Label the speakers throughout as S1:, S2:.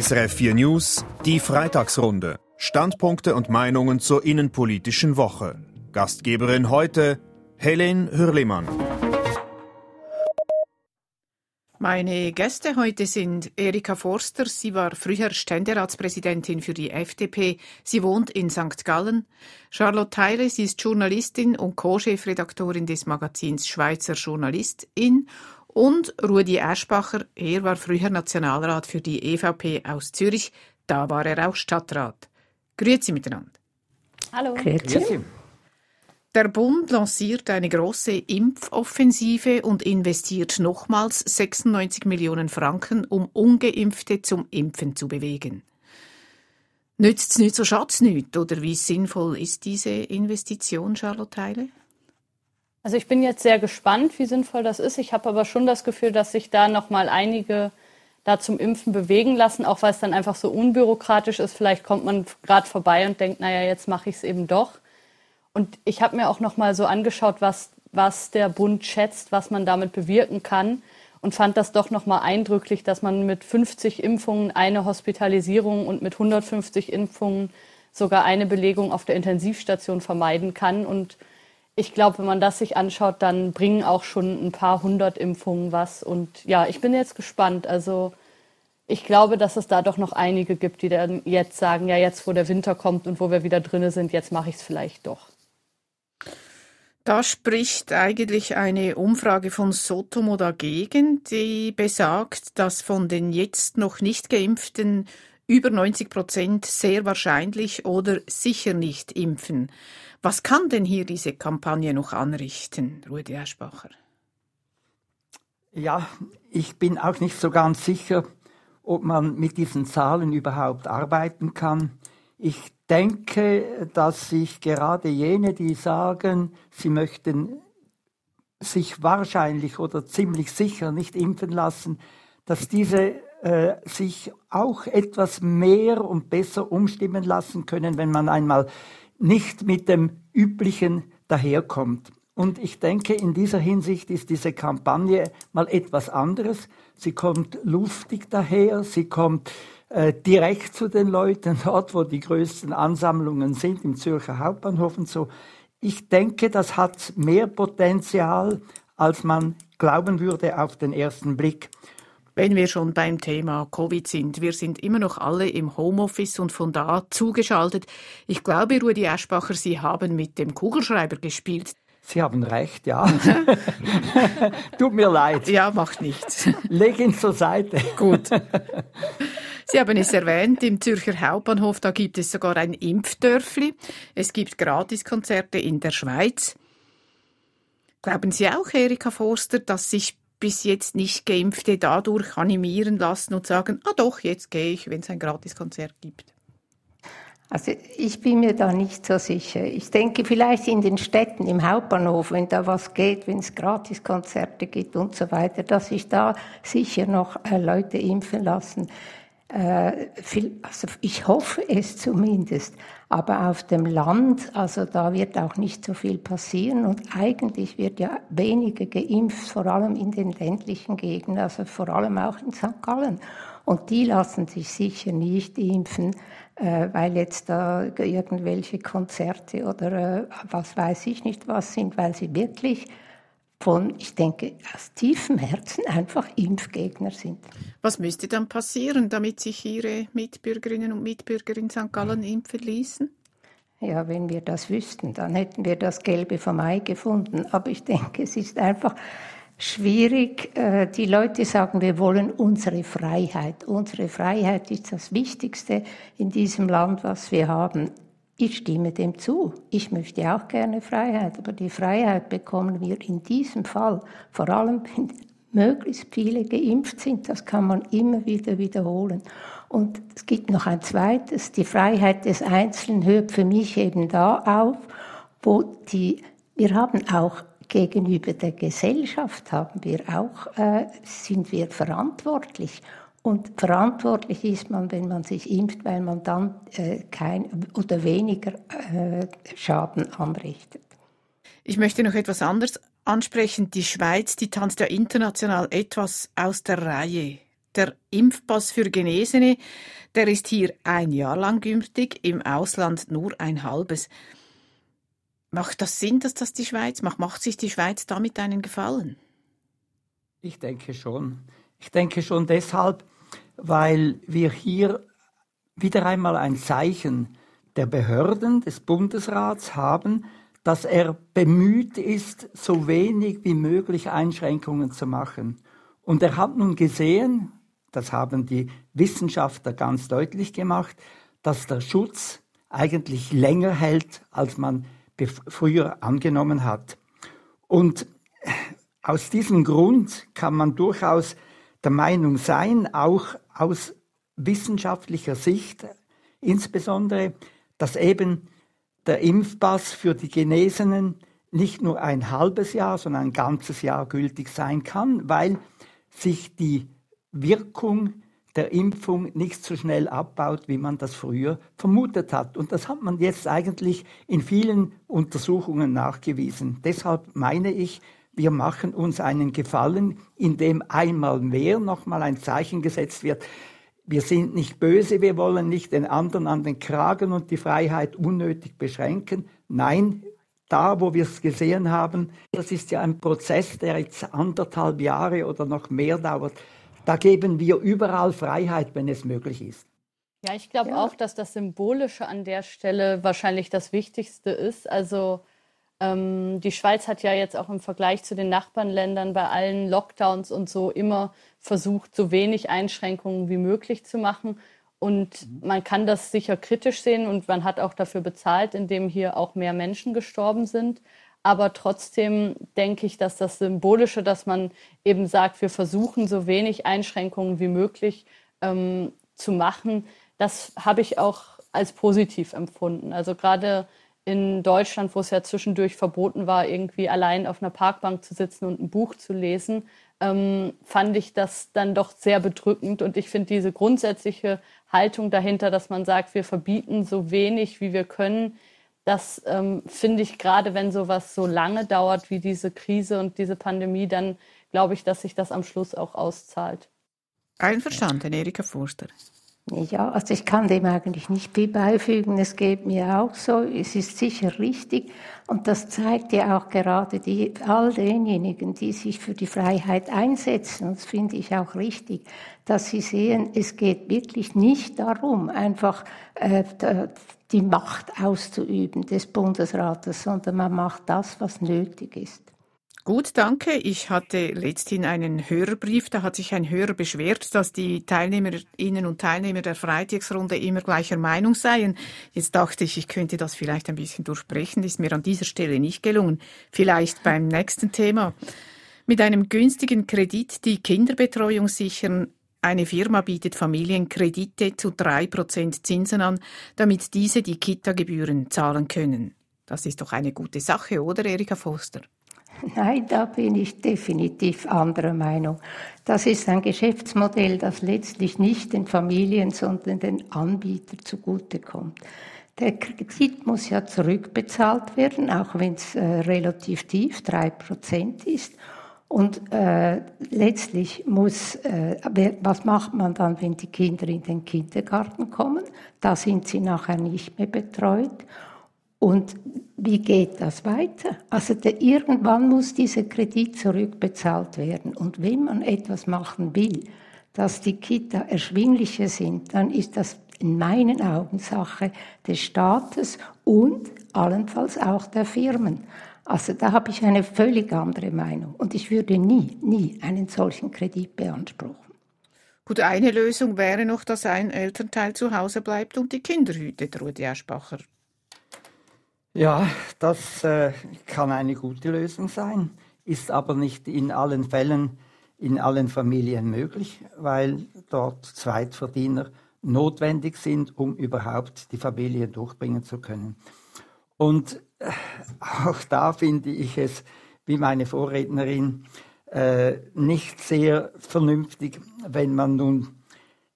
S1: SRF 4 News, die Freitagsrunde. Standpunkte und Meinungen zur innenpolitischen Woche. Gastgeberin heute Helen Hürlimann.
S2: Meine Gäste heute sind Erika Forster. Sie war früher Ständeratspräsidentin für die FDP. Sie wohnt in St. Gallen. Charlotte Theile, sie ist Journalistin und Co-Chefredaktorin des Magazins Schweizer Journalistin. Und Rudi Eschbacher, er war früher Nationalrat für die EVP aus Zürich. Da war er auch Stadtrat. Grüezi miteinander.
S3: Hallo. Grüezi.
S2: Der Bund lanciert eine große Impfoffensive und investiert nochmals 96 Millionen Franken, um Ungeimpfte zum Impfen zu bewegen. Nützt es nicht, so schadet nicht, oder wie sinnvoll ist diese Investition, Charlotte Heile?
S3: Also ich bin jetzt sehr gespannt, wie sinnvoll das ist. Ich habe aber schon das Gefühl, dass sich da noch mal einige da zum Impfen bewegen lassen, auch weil es dann einfach so unbürokratisch ist. Vielleicht kommt man gerade vorbei und denkt, naja, jetzt mache ich es eben doch. Und ich habe mir auch noch mal so angeschaut, was, was der Bund schätzt, was man damit bewirken kann und fand das doch noch mal eindrücklich, dass man mit 50 Impfungen eine Hospitalisierung und mit 150 Impfungen sogar eine Belegung auf der Intensivstation vermeiden kann. Und ich glaube, wenn man das sich anschaut, dann bringen auch schon ein paar hundert Impfungen was. Und ja, ich bin jetzt gespannt. Also ich glaube, dass es da doch noch einige gibt, die dann jetzt sagen, ja, jetzt wo der Winter kommt und wo wir wieder drinnen sind, jetzt mache ich es vielleicht doch.
S2: Da spricht eigentlich eine Umfrage von Sotomo dagegen, die besagt, dass von den jetzt noch nicht geimpften über 90 Prozent sehr wahrscheinlich oder sicher nicht impfen. Was kann denn hier diese Kampagne noch anrichten, Rudi Eschbacher?
S4: Ja, ich bin auch nicht so ganz sicher, ob man mit diesen Zahlen überhaupt arbeiten kann. Ich denke, dass sich gerade jene, die sagen, sie möchten sich wahrscheinlich oder ziemlich sicher nicht impfen lassen, dass diese äh, sich auch etwas mehr und besser umstimmen lassen können, wenn man einmal nicht mit dem Üblichen daherkommt. Und ich denke, in dieser Hinsicht ist diese Kampagne mal etwas anderes. Sie kommt luftig daher, sie kommt äh, direkt zu den Leuten, dort, wo die größten Ansammlungen sind, im Zürcher Hauptbahnhof und so. Ich denke, das hat mehr Potenzial, als man glauben würde auf den ersten Blick.
S2: Wenn wir schon beim Thema Covid sind, wir sind immer noch alle im Homeoffice und von da zugeschaltet. Ich glaube, Rudi Aschbacher, Sie haben mit dem Kugelschreiber gespielt.
S4: Sie haben recht, ja. Tut mir leid.
S2: Ja, macht nichts.
S4: Leg ihn zur Seite.
S2: Gut. Sie haben es erwähnt, im Zürcher Hauptbahnhof, da gibt es sogar ein Impfdörfli. Es gibt Gratiskonzerte in der Schweiz. Glauben Sie auch, Erika Forster, dass sich bis jetzt nicht Geimpfte dadurch animieren lassen und sagen, ah doch, jetzt gehe ich, wenn es ein Gratiskonzert gibt?
S5: Also ich bin mir da nicht so sicher. Ich denke vielleicht in den Städten, im Hauptbahnhof, wenn da was geht, wenn es Gratiskonzerte gibt und so weiter, dass sich da sicher noch äh, Leute impfen lassen. Äh, also ich hoffe es zumindest. Aber auf dem Land, also da wird auch nicht so viel passieren und eigentlich wird ja weniger geimpft, vor allem in den ländlichen Gegenden, also vor allem auch in St. Gallen. Und die lassen sich sicher nicht impfen, äh, weil jetzt da irgendwelche Konzerte oder äh, was weiß ich nicht was sind, weil sie wirklich von, ich denke, aus tiefem Herzen einfach Impfgegner sind.
S2: Was müsste dann passieren, damit sich Ihre Mitbürgerinnen und Mitbürger in St. Gallen impfen ließen?
S5: Ja, wenn wir das wüssten, dann hätten wir das Gelbe vom Ei gefunden. Aber ich denke, es ist einfach schwierig. Äh, die Leute sagen, wir wollen unsere Freiheit. Unsere Freiheit ist das Wichtigste in diesem Land, was wir haben. Ich stimme dem zu. Ich möchte auch gerne Freiheit, aber die Freiheit bekommen wir in diesem Fall, vor allem wenn möglichst viele geimpft sind. Das kann man immer wieder wiederholen. Und es gibt noch ein zweites. Die Freiheit des Einzelnen hört für mich eben da auf, wo die, wir haben auch gegenüber der Gesellschaft haben wir auch, äh, sind wir verantwortlich. Und verantwortlich ist man, wenn man sich impft, weil man dann äh, kein oder weniger äh, Schaden anrichtet.
S2: Ich möchte noch etwas anderes ansprechen. Die Schweiz, die tanzt ja international etwas aus der Reihe. Der Impfpass für Genesene, der ist hier ein Jahr lang gültig, im Ausland nur ein halbes. Macht das Sinn, dass das die Schweiz macht? Macht sich die Schweiz damit einen Gefallen?
S4: Ich denke schon. Ich denke schon deshalb, weil wir hier wieder einmal ein Zeichen der Behörden des Bundesrats haben, dass er bemüht ist, so wenig wie möglich Einschränkungen zu machen. Und er hat nun gesehen, das haben die Wissenschaftler ganz deutlich gemacht, dass der Schutz eigentlich länger hält, als man früher angenommen hat. Und aus diesem Grund kann man durchaus der Meinung sein, auch aus wissenschaftlicher Sicht insbesondere, dass eben der Impfpass für die Genesenen nicht nur ein halbes Jahr, sondern ein ganzes Jahr gültig sein kann, weil sich die Wirkung der Impfung nicht so schnell abbaut, wie man das früher vermutet hat. Und das hat man jetzt eigentlich in vielen Untersuchungen nachgewiesen. Deshalb meine ich, wir machen uns einen Gefallen, indem einmal mehr nochmal ein Zeichen gesetzt wird. Wir sind nicht böse, wir wollen nicht den anderen an den Kragen und die Freiheit unnötig beschränken. Nein, da, wo wir es gesehen haben, das ist ja ein Prozess, der jetzt anderthalb Jahre oder noch mehr dauert. Da geben wir überall Freiheit, wenn es möglich ist.
S3: Ja, ich glaube ja. auch, dass das Symbolische an der Stelle wahrscheinlich das Wichtigste ist. Also ähm, die Schweiz hat ja jetzt auch im Vergleich zu den Nachbarländern bei allen Lockdowns und so immer versucht, so wenig Einschränkungen wie möglich zu machen. Und mhm. man kann das sicher kritisch sehen und man hat auch dafür bezahlt, indem hier auch mehr Menschen gestorben sind. Aber trotzdem denke ich, dass das Symbolische, dass man eben sagt, wir versuchen so wenig Einschränkungen wie möglich ähm, zu machen, das habe ich auch als positiv empfunden. Also gerade in Deutschland, wo es ja zwischendurch verboten war, irgendwie allein auf einer Parkbank zu sitzen und ein Buch zu lesen, ähm, fand ich das dann doch sehr bedrückend. Und ich finde diese grundsätzliche Haltung dahinter, dass man sagt, wir verbieten so wenig, wie wir können, das ähm, finde ich gerade, wenn sowas so lange dauert wie diese Krise und diese Pandemie, dann glaube ich, dass sich das am Schluss auch auszahlt.
S2: Einverstanden, Erika Forster.
S5: Ja, also ich kann dem eigentlich nicht viel beifügen. Es geht mir auch so. Es ist sicher richtig. Und das zeigt ja auch gerade die, all denjenigen, die sich für die Freiheit einsetzen. Das finde ich auch richtig, dass sie sehen, es geht wirklich nicht darum, einfach äh, die Macht auszuüben des Bundesrates, sondern man macht das, was nötig ist.
S2: Gut, danke. Ich hatte letzthin einen Hörerbrief, da hat sich ein Hörer beschwert, dass die Teilnehmerinnen und Teilnehmer der Freitagsrunde immer gleicher Meinung seien. Jetzt dachte ich, ich könnte das vielleicht ein bisschen durchbrechen, ist mir an dieser Stelle nicht gelungen. Vielleicht beim nächsten Thema. Mit einem günstigen Kredit die Kinderbetreuung sichern. Eine Firma bietet Familien Kredite zu drei Prozent Zinsen an, damit diese die Kita-Gebühren zahlen können. Das ist doch eine gute Sache, oder, Erika Foster?
S5: Nein, da bin ich definitiv anderer Meinung. Das ist ein Geschäftsmodell, das letztlich nicht den Familien, sondern den Anbietern zugutekommt. Der Kredit muss ja zurückbezahlt werden, auch wenn es äh, relativ tief, drei Prozent ist. Und äh, letztlich muss, äh, was macht man dann, wenn die Kinder in den Kindergarten kommen? Da sind sie nachher nicht mehr betreut. Und wie geht das weiter? Also der, irgendwann muss dieser Kredit zurückbezahlt werden. Und wenn man etwas machen will, dass die Kita erschwinglicher sind, dann ist das in meinen Augen Sache des Staates und allenfalls auch der Firmen. Also da habe ich eine völlig andere Meinung. Und ich würde nie, nie einen solchen Kredit beanspruchen.
S2: Gut, eine Lösung wäre noch, dass ein Elternteil zu Hause bleibt und die Kinder hütet, Rudi Aschbacher.
S4: Ja, das äh, kann eine gute Lösung sein, ist aber nicht in allen Fällen, in allen Familien möglich, weil dort Zweitverdiener notwendig sind, um überhaupt die Familie durchbringen zu können. Und äh, auch da finde ich es, wie meine Vorrednerin, äh, nicht sehr vernünftig, wenn man nun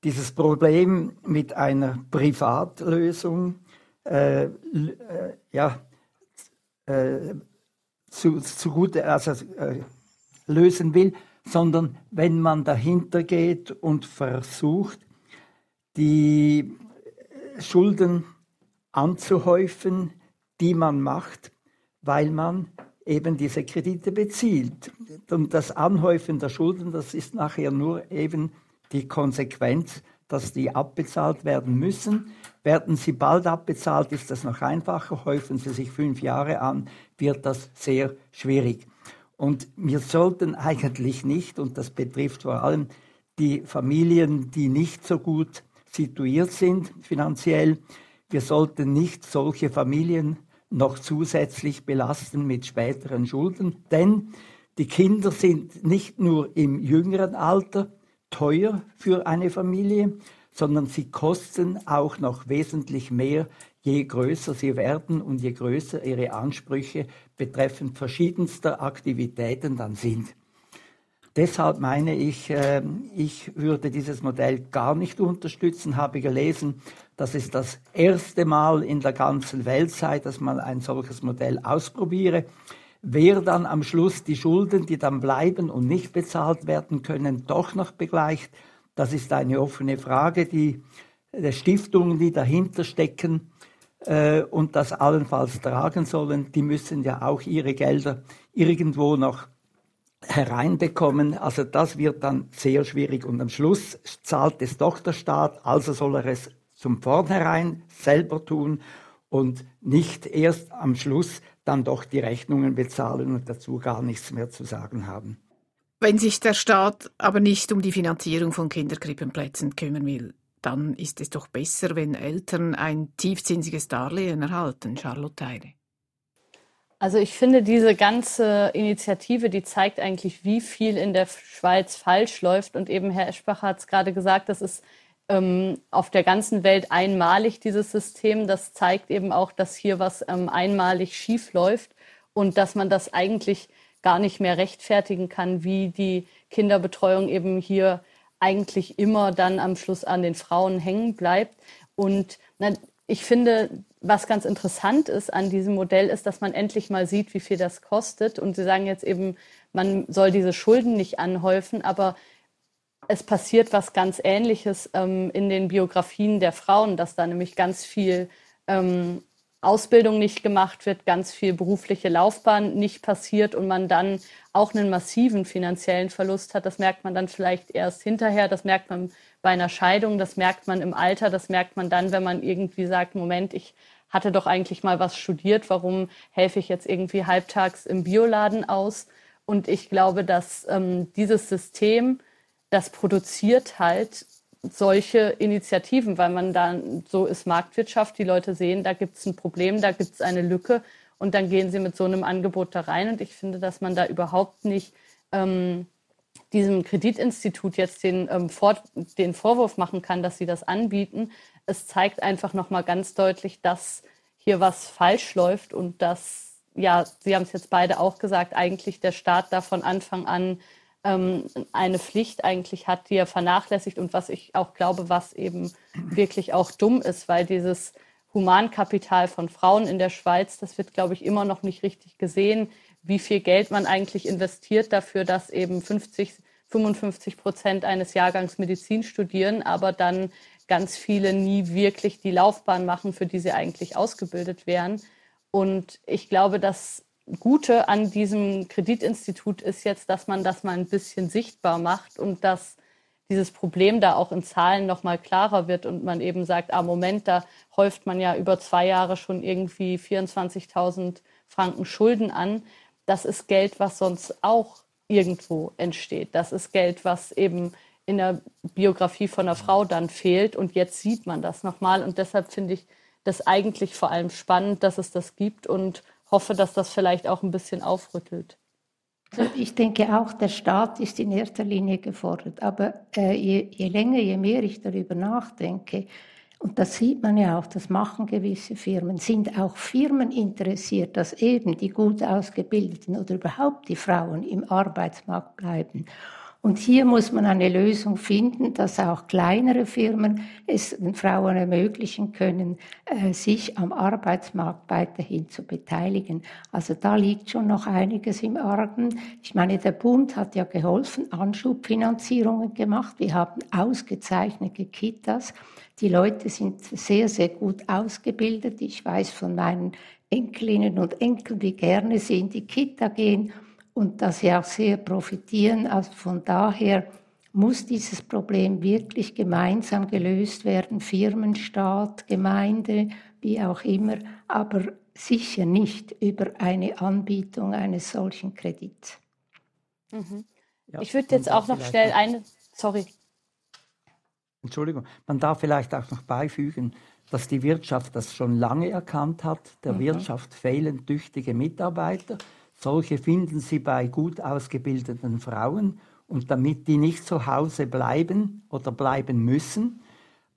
S4: dieses Problem mit einer Privatlösung äh, ja, äh, zu, zugute also, äh, lösen will, sondern wenn man dahinter geht und versucht, die Schulden anzuhäufen, die man macht, weil man eben diese Kredite bezieht. Und das Anhäufen der Schulden, das ist nachher nur eben die Konsequenz, dass die abbezahlt werden müssen. Werden sie bald abbezahlt, ist das noch einfacher. Häufen sie sich fünf Jahre an, wird das sehr schwierig. Und wir sollten eigentlich nicht, und das betrifft vor allem die Familien, die nicht so gut situiert sind finanziell, wir sollten nicht solche Familien noch zusätzlich belasten mit späteren Schulden, denn die Kinder sind nicht nur im jüngeren Alter teuer für eine Familie, sondern sie kosten auch noch wesentlich mehr, je größer sie werden und je größer ihre Ansprüche betreffend verschiedenster Aktivitäten dann sind. Deshalb meine ich, äh, ich würde dieses Modell gar nicht unterstützen, habe gelesen, dass es das erste Mal in der ganzen Welt sei, dass man ein solches Modell ausprobiere. Wer dann am Schluss die Schulden, die dann bleiben und nicht bezahlt werden können, doch noch begleicht, das ist eine offene Frage. Die, die Stiftungen, die dahinter stecken äh, und das allenfalls tragen sollen, die müssen ja auch ihre Gelder irgendwo noch hereinbekommen. Also das wird dann sehr schwierig und am Schluss zahlt es doch der Staat, also soll er es zum Vornherein selber tun und nicht erst am Schluss dann doch die Rechnungen bezahlen und dazu gar nichts mehr zu sagen haben.
S2: Wenn sich der Staat aber nicht um die Finanzierung von Kinderkrippenplätzen kümmern will, dann ist es doch besser, wenn Eltern ein tiefzinsiges Darlehen erhalten, Charlotte Heide.
S3: Also ich finde, diese ganze Initiative, die zeigt eigentlich, wie viel in der Schweiz falsch läuft. Und eben Herr Eschbach hat es gerade gesagt, das ist ähm, auf der ganzen Welt einmalig, dieses System. Das zeigt eben auch, dass hier was ähm, einmalig schief läuft und dass man das eigentlich gar nicht mehr rechtfertigen kann, wie die Kinderbetreuung eben hier eigentlich immer dann am Schluss an den Frauen hängen bleibt. Und na, ich finde, was ganz interessant ist an diesem Modell, ist, dass man endlich mal sieht, wie viel das kostet. Und Sie sagen jetzt eben, man soll diese Schulden nicht anhäufen, aber es passiert was ganz Ähnliches ähm, in den Biografien der Frauen, dass da nämlich ganz viel ähm, Ausbildung nicht gemacht wird, ganz viel berufliche Laufbahn nicht passiert und man dann auch einen massiven finanziellen Verlust hat. Das merkt man dann vielleicht erst hinterher, das merkt man bei einer Scheidung, das merkt man im Alter, das merkt man dann, wenn man irgendwie sagt, Moment, ich hatte doch eigentlich mal was studiert, warum helfe ich jetzt irgendwie halbtags im Bioladen aus? Und ich glaube, dass ähm, dieses System, das produziert halt solche Initiativen, weil man dann, so ist Marktwirtschaft, die Leute sehen, da gibt es ein Problem, da gibt es eine Lücke und dann gehen sie mit so einem Angebot da rein. Und ich finde, dass man da überhaupt nicht ähm, diesem Kreditinstitut jetzt den, ähm, vor, den Vorwurf machen kann, dass sie das anbieten. Es zeigt einfach nochmal ganz deutlich, dass hier was falsch läuft und dass, ja, Sie haben es jetzt beide auch gesagt, eigentlich der Staat da von Anfang an ähm, eine Pflicht eigentlich hat, die er vernachlässigt und was ich auch glaube, was eben wirklich auch dumm ist, weil dieses Humankapital von Frauen in der Schweiz, das wird, glaube ich, immer noch nicht richtig gesehen wie viel Geld man eigentlich investiert dafür, dass eben 50, 55 Prozent eines Jahrgangs Medizin studieren, aber dann ganz viele nie wirklich die Laufbahn machen, für die sie eigentlich ausgebildet wären. Und ich glaube, das Gute an diesem Kreditinstitut ist jetzt, dass man das mal ein bisschen sichtbar macht und dass dieses Problem da auch in Zahlen noch mal klarer wird und man eben sagt, ah Moment, da häuft man ja über zwei Jahre schon irgendwie 24.000 Franken Schulden an das ist Geld, was sonst auch irgendwo entsteht. Das ist Geld, was eben in der Biografie von einer Frau dann fehlt. Und jetzt sieht man das nochmal. Und deshalb finde ich das eigentlich vor allem spannend, dass es das gibt und hoffe, dass das vielleicht auch ein bisschen aufrüttelt.
S5: Ich denke auch, der Staat ist in erster Linie gefordert. Aber äh, je, je länger, je mehr ich darüber nachdenke, und das sieht man ja auch, das machen gewisse Firmen. Sind auch Firmen interessiert, dass eben die gut ausgebildeten oder überhaupt die Frauen im Arbeitsmarkt bleiben? Und hier muss man eine Lösung finden, dass auch kleinere Firmen es den Frauen ermöglichen können, äh, sich am Arbeitsmarkt weiterhin zu beteiligen. Also da liegt schon noch einiges im Argen. Ich meine, der Bund hat ja geholfen, Anschubfinanzierungen gemacht. Wir haben ausgezeichnete Kitas. Die Leute sind sehr, sehr gut ausgebildet. Ich weiß von meinen Enkelinnen und Enkeln, wie gerne sie in die Kita gehen und dass sie auch sehr profitieren. Also von daher muss dieses Problem wirklich gemeinsam gelöst werden, Firmen, Staat, Gemeinde, wie auch immer, aber sicher nicht über eine Anbietung eines solchen Kredits.
S3: Mhm. Ja, ich würde jetzt auch noch schnell eine, sorry.
S4: Entschuldigung, man darf vielleicht auch noch beifügen, dass die Wirtschaft das schon lange erkannt hat. Der mhm. Wirtschaft fehlen tüchtige Mitarbeiter. Solche finden Sie bei gut ausgebildeten Frauen und damit die nicht zu Hause bleiben oder bleiben müssen,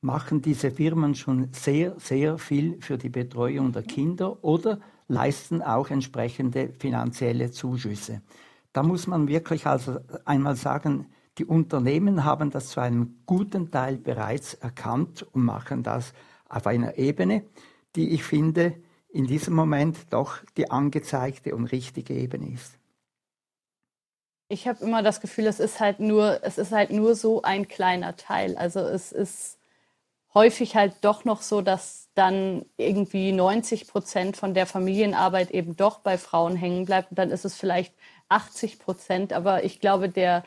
S4: machen diese Firmen schon sehr, sehr viel für die Betreuung der Kinder oder leisten auch entsprechende finanzielle Zuschüsse. Da muss man wirklich also einmal sagen, die Unternehmen haben das zu einem guten Teil bereits erkannt und machen das auf einer Ebene, die ich finde, in diesem Moment doch die angezeigte und richtige Ebene ist.
S3: Ich habe immer das Gefühl, es ist halt nur, es ist halt nur so ein kleiner Teil. Also es ist häufig halt doch noch so, dass dann irgendwie 90 Prozent von der Familienarbeit eben doch bei Frauen hängen bleibt. Und dann ist es vielleicht 80 Prozent. Aber ich glaube, der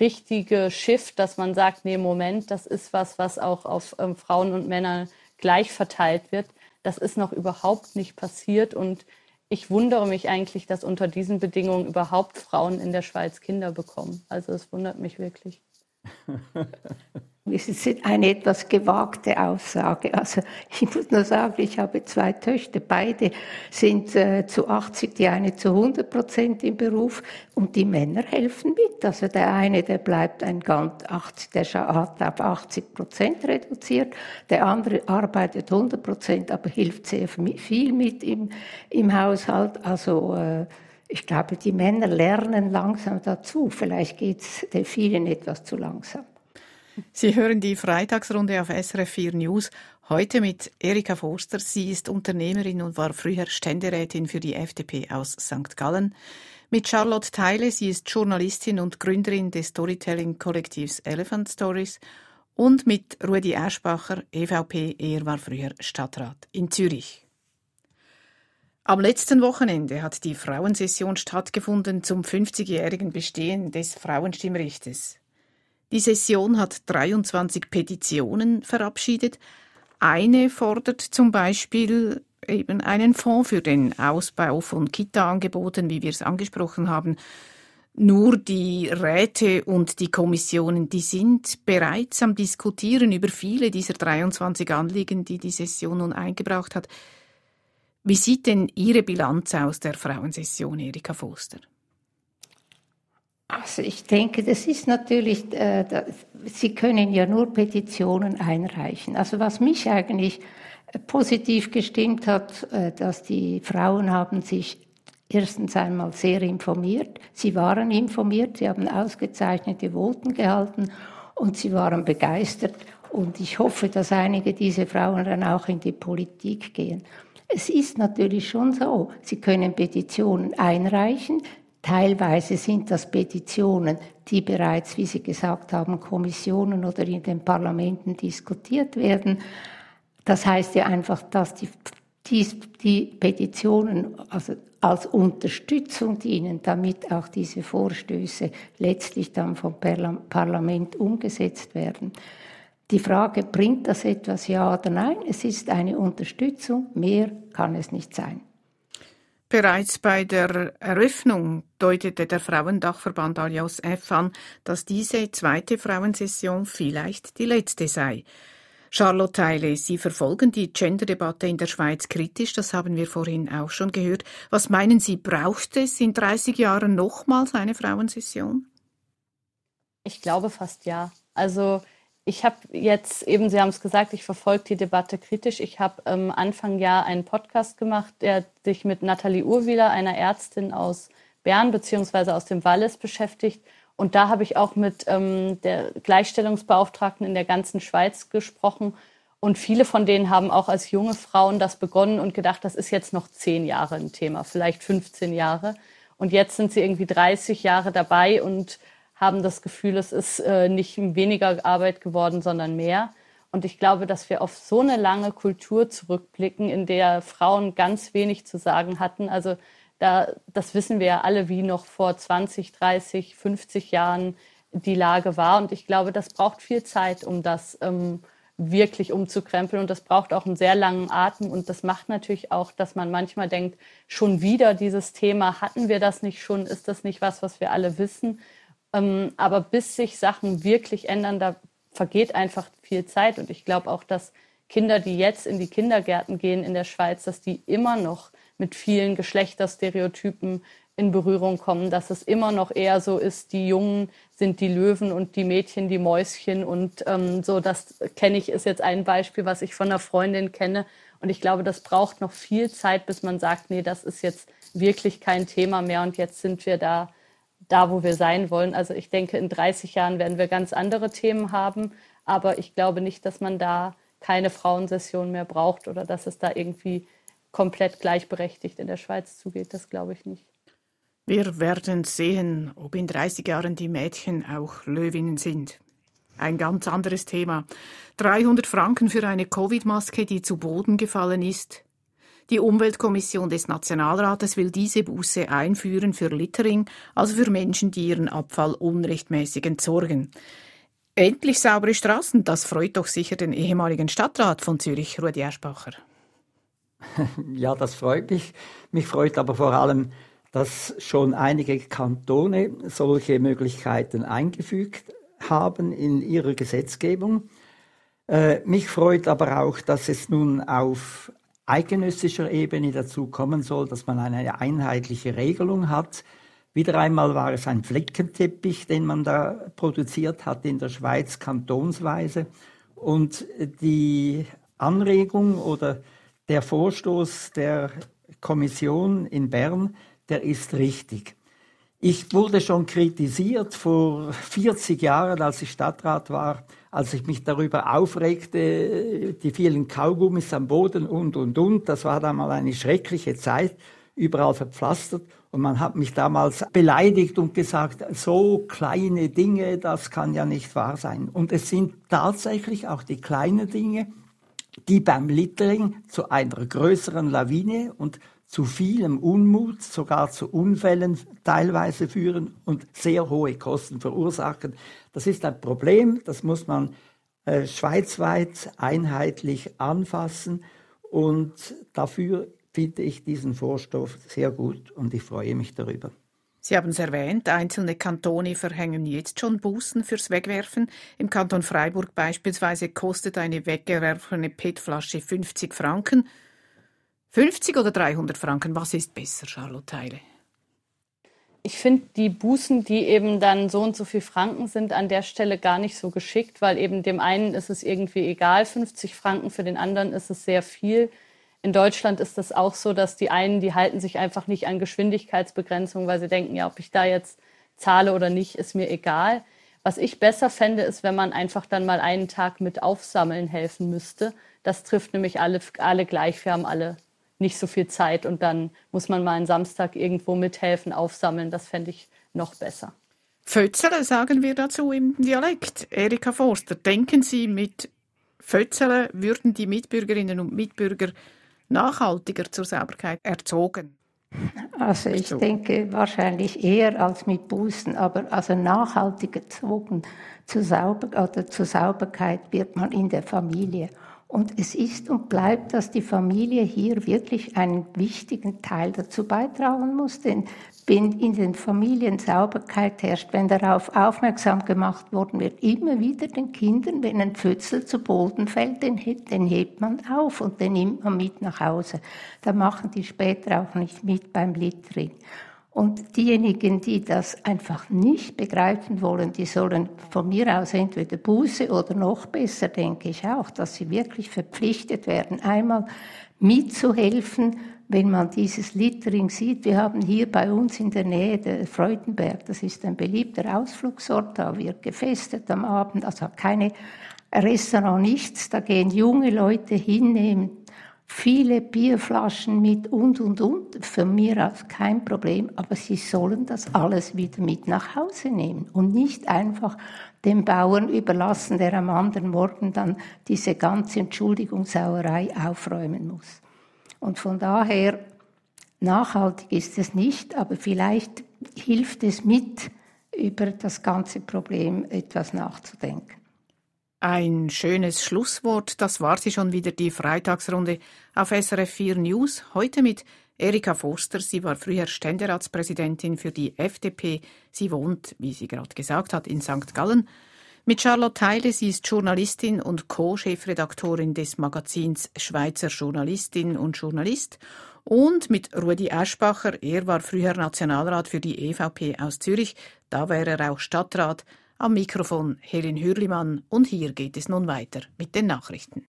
S3: richtige Shift, dass man sagt, nee, Moment, das ist was, was auch auf ähm, Frauen und Männer gleich verteilt wird, das ist noch überhaupt nicht passiert und ich wundere mich eigentlich, dass unter diesen Bedingungen überhaupt Frauen in der Schweiz Kinder bekommen. Also es wundert mich wirklich.
S5: Es ist eine etwas gewagte Aussage. Also ich muss nur sagen, ich habe zwei Töchter. Beide sind äh, zu 80, die eine zu 100 Prozent im Beruf und die Männer helfen mit. Also der eine, der bleibt ein ganz 80, der hat auf 80 Prozent reduziert. Der andere arbeitet 100 Prozent, aber hilft sehr viel mit im, im Haushalt. Also äh, ich glaube, die Männer lernen langsam dazu. Vielleicht geht es vielen etwas zu langsam.
S2: Sie hören die Freitagsrunde auf SRF 4 News. Heute mit Erika Forster. Sie ist Unternehmerin und war früher Ständerätin für die FDP aus St. Gallen. Mit Charlotte Theile. Sie ist Journalistin und Gründerin des Storytelling-Kollektivs Elephant Stories. Und mit Rudi Aschbacher, EVP. Er war früher Stadtrat in Zürich. Am letzten Wochenende hat die Frauensession stattgefunden zum 50-jährigen Bestehen des Frauenstimmrechtes. Die Session hat 23 Petitionen verabschiedet. Eine fordert zum Beispiel eben einen Fonds für den Ausbau von Kita-Angeboten, wie wir es angesprochen haben. Nur die Räte und die Kommissionen, die sind bereits am Diskutieren über viele dieser 23 Anliegen, die die Session nun eingebracht hat. Wie sieht denn Ihre Bilanz aus der Frauensession, Erika Foster?
S5: Also ich denke, das ist natürlich, äh, das, Sie können ja nur Petitionen einreichen. Also was mich eigentlich äh, positiv gestimmt hat, äh, dass die Frauen haben sich erstens einmal sehr informiert. Sie waren informiert, sie haben ausgezeichnete Voten gehalten und sie waren begeistert. Und ich hoffe, dass einige dieser Frauen dann auch in die Politik gehen. Es ist natürlich schon so, sie können Petitionen einreichen, Teilweise sind das Petitionen, die bereits, wie Sie gesagt haben, Kommissionen oder in den Parlamenten diskutiert werden. Das heißt ja einfach, dass die, die, die Petitionen also als Unterstützung dienen, damit auch diese Vorstöße letztlich dann vom Parlament umgesetzt werden. Die Frage, bringt das etwas ja oder nein? Es ist eine Unterstützung, mehr kann es nicht sein.
S2: Bereits bei der Eröffnung deutete der Frauendachverband Alias F an, dass diese zweite Frauensession vielleicht die letzte sei. Charlotte Teile, Sie verfolgen die Gender-Debatte in der Schweiz kritisch, das haben wir vorhin auch schon gehört. Was meinen Sie, braucht es in 30 Jahren nochmals eine Frauensession?
S3: Ich glaube fast ja. Also ich habe jetzt eben, Sie haben es gesagt, ich verfolge die Debatte kritisch. Ich habe ähm, Anfang Jahr einen Podcast gemacht, der sich mit Nathalie Urwieler, einer Ärztin aus Bern beziehungsweise aus dem Wallis beschäftigt. Und da habe ich auch mit ähm, der Gleichstellungsbeauftragten in der ganzen Schweiz gesprochen. Und viele von denen haben auch als junge Frauen das begonnen und gedacht, das ist jetzt noch zehn Jahre ein Thema, vielleicht 15 Jahre. Und jetzt sind sie irgendwie 30 Jahre dabei und haben das Gefühl, es ist äh, nicht weniger Arbeit geworden, sondern mehr. Und ich glaube, dass wir auf so eine lange Kultur zurückblicken, in der Frauen ganz wenig zu sagen hatten. Also da, das wissen wir ja alle, wie noch vor 20, 30, 50 Jahren die Lage war. Und ich glaube, das braucht viel Zeit, um das ähm, wirklich umzukrempeln. Und das braucht auch einen sehr langen Atem. Und das macht natürlich auch, dass man manchmal denkt, schon wieder dieses Thema, hatten wir das nicht schon? Ist das nicht was, was wir alle wissen? Ähm, aber bis sich Sachen wirklich ändern, da vergeht einfach viel Zeit. Und ich glaube auch, dass Kinder, die jetzt in die Kindergärten gehen in der Schweiz, dass die immer noch mit vielen Geschlechterstereotypen in Berührung kommen, dass es immer noch eher so ist, die Jungen sind die Löwen und die Mädchen die Mäuschen und ähm, so, das kenne ich, ist jetzt ein Beispiel, was ich von einer Freundin kenne. Und ich glaube, das braucht noch viel Zeit, bis man sagt, nee, das ist jetzt wirklich kein Thema mehr und jetzt sind wir da, da, wo wir sein wollen. Also ich denke, in 30 Jahren werden wir ganz andere Themen haben, aber ich glaube nicht, dass man da keine Frauensession mehr braucht oder dass es da irgendwie komplett gleichberechtigt in der Schweiz zugeht. Das glaube ich nicht.
S2: Wir werden sehen, ob in 30 Jahren die Mädchen auch Löwinnen sind. Ein ganz anderes Thema. 300 Franken für eine Covid-Maske, die zu Boden gefallen ist. Die Umweltkommission des Nationalrates will diese Buße einführen für Littering, also für Menschen, die ihren Abfall unrechtmäßig entsorgen. Endlich saubere Straßen, das freut doch sicher den ehemaligen Stadtrat von Zürich, Rudi Eschbacher.
S4: Ja, das freut mich. Mich freut aber vor allem, dass schon einige Kantone solche Möglichkeiten eingefügt haben in ihrer Gesetzgebung. Äh, mich freut aber auch, dass es nun auf eidgenössischer Ebene dazu kommen soll, dass man eine einheitliche Regelung hat. Wieder einmal war es ein Fleckenteppich, den man da produziert hat in der Schweiz kantonsweise. Und die Anregung oder der Vorstoß der Kommission in Bern, der ist richtig. Ich wurde schon kritisiert vor 40 Jahren, als ich Stadtrat war, als ich mich darüber aufregte, die vielen Kaugummis am Boden und, und, und. Das war damals eine schreckliche Zeit, überall verpflastert. Und man hat mich damals beleidigt und gesagt, so kleine Dinge, das kann ja nicht wahr sein. Und es sind tatsächlich auch die kleinen Dinge, die beim Littering zu einer größeren Lawine und zu vielem Unmut, sogar zu Unfällen teilweise führen und sehr hohe Kosten verursachen. Das ist ein Problem, das muss man äh, schweizweit einheitlich anfassen und dafür finde ich diesen Vorstoff sehr gut und ich freue mich darüber.
S2: Sie haben es erwähnt, einzelne Kantone verhängen jetzt schon Bußen fürs Wegwerfen. Im Kanton Freiburg beispielsweise kostet eine weggeworfene PET-Flasche 50 Franken. 50 oder 300 Franken, was ist besser, Charlotte Heile?
S3: Ich finde die Bußen, die eben dann so und so viel Franken sind, an der Stelle gar nicht so geschickt, weil eben dem einen ist es irgendwie egal, 50 Franken, für den anderen ist es sehr viel. In Deutschland ist das auch so, dass die einen, die halten sich einfach nicht an Geschwindigkeitsbegrenzungen, weil sie denken, ja, ob ich da jetzt zahle oder nicht, ist mir egal. Was ich besser fände, ist, wenn man einfach dann mal einen Tag mit aufsammeln helfen müsste. Das trifft nämlich alle, alle gleich. Wir haben alle nicht so viel Zeit und dann muss man mal einen Samstag irgendwo mithelfen, aufsammeln. Das fände ich noch besser.
S2: Fötzele sagen wir dazu im Dialekt. Erika Forster, denken Sie, mit Fötzele würden die Mitbürgerinnen und Mitbürger nachhaltiger zur Sauberkeit erzogen?
S5: Also ich so. denke wahrscheinlich eher als mit Bußen, aber also nachhaltig erzogen zur, Sauber oder zur Sauberkeit wird man in der Familie. Und es ist und bleibt, dass die Familie hier wirklich einen wichtigen Teil dazu beitragen muss, denn wenn in den Familien Sauberkeit herrscht, wenn darauf aufmerksam gemacht worden wird, immer wieder den Kindern, wenn ein Pfützel zu Boden fällt, den, den hebt man auf und den nimmt man mit nach Hause. Da machen die später auch nicht mit beim Littering. Und diejenigen, die das einfach nicht begreifen wollen, die sollen von mir aus entweder Buße oder noch besser, denke ich auch, dass sie wirklich verpflichtet werden, einmal mitzuhelfen, wenn man dieses Littering sieht. Wir haben hier bei uns in der Nähe der Freudenberg, das ist ein beliebter Ausflugsort, da wird gefestet am Abend, also keine Restaurant, nichts. Da gehen junge Leute hin, nehmen viele Bierflaschen mit und, und, und. Für mich aus kein Problem, aber sie sollen das alles wieder mit nach Hause nehmen und nicht einfach dem Bauern überlassen, der am anderen Morgen dann diese ganze Entschuldigungssauerei aufräumen muss. Und von daher, nachhaltig ist es nicht, aber vielleicht hilft es mit, über das ganze Problem etwas nachzudenken.
S2: Ein schönes Schlusswort, das war sie schon wieder, die Freitagsrunde auf SRF 4 News. Heute mit Erika Forster. Sie war früher Ständeratspräsidentin für die FDP. Sie wohnt, wie sie gerade gesagt hat, in St. Gallen. Mit Charlotte Teile, sie ist Journalistin und Co-Chefredaktorin des Magazins Schweizer Journalistin und Journalist. Und mit Rudi Aschbacher, er war früher Nationalrat für die EVP aus Zürich, da war er auch Stadtrat. Am Mikrofon Helen Hürlimann und hier geht es nun weiter mit den Nachrichten.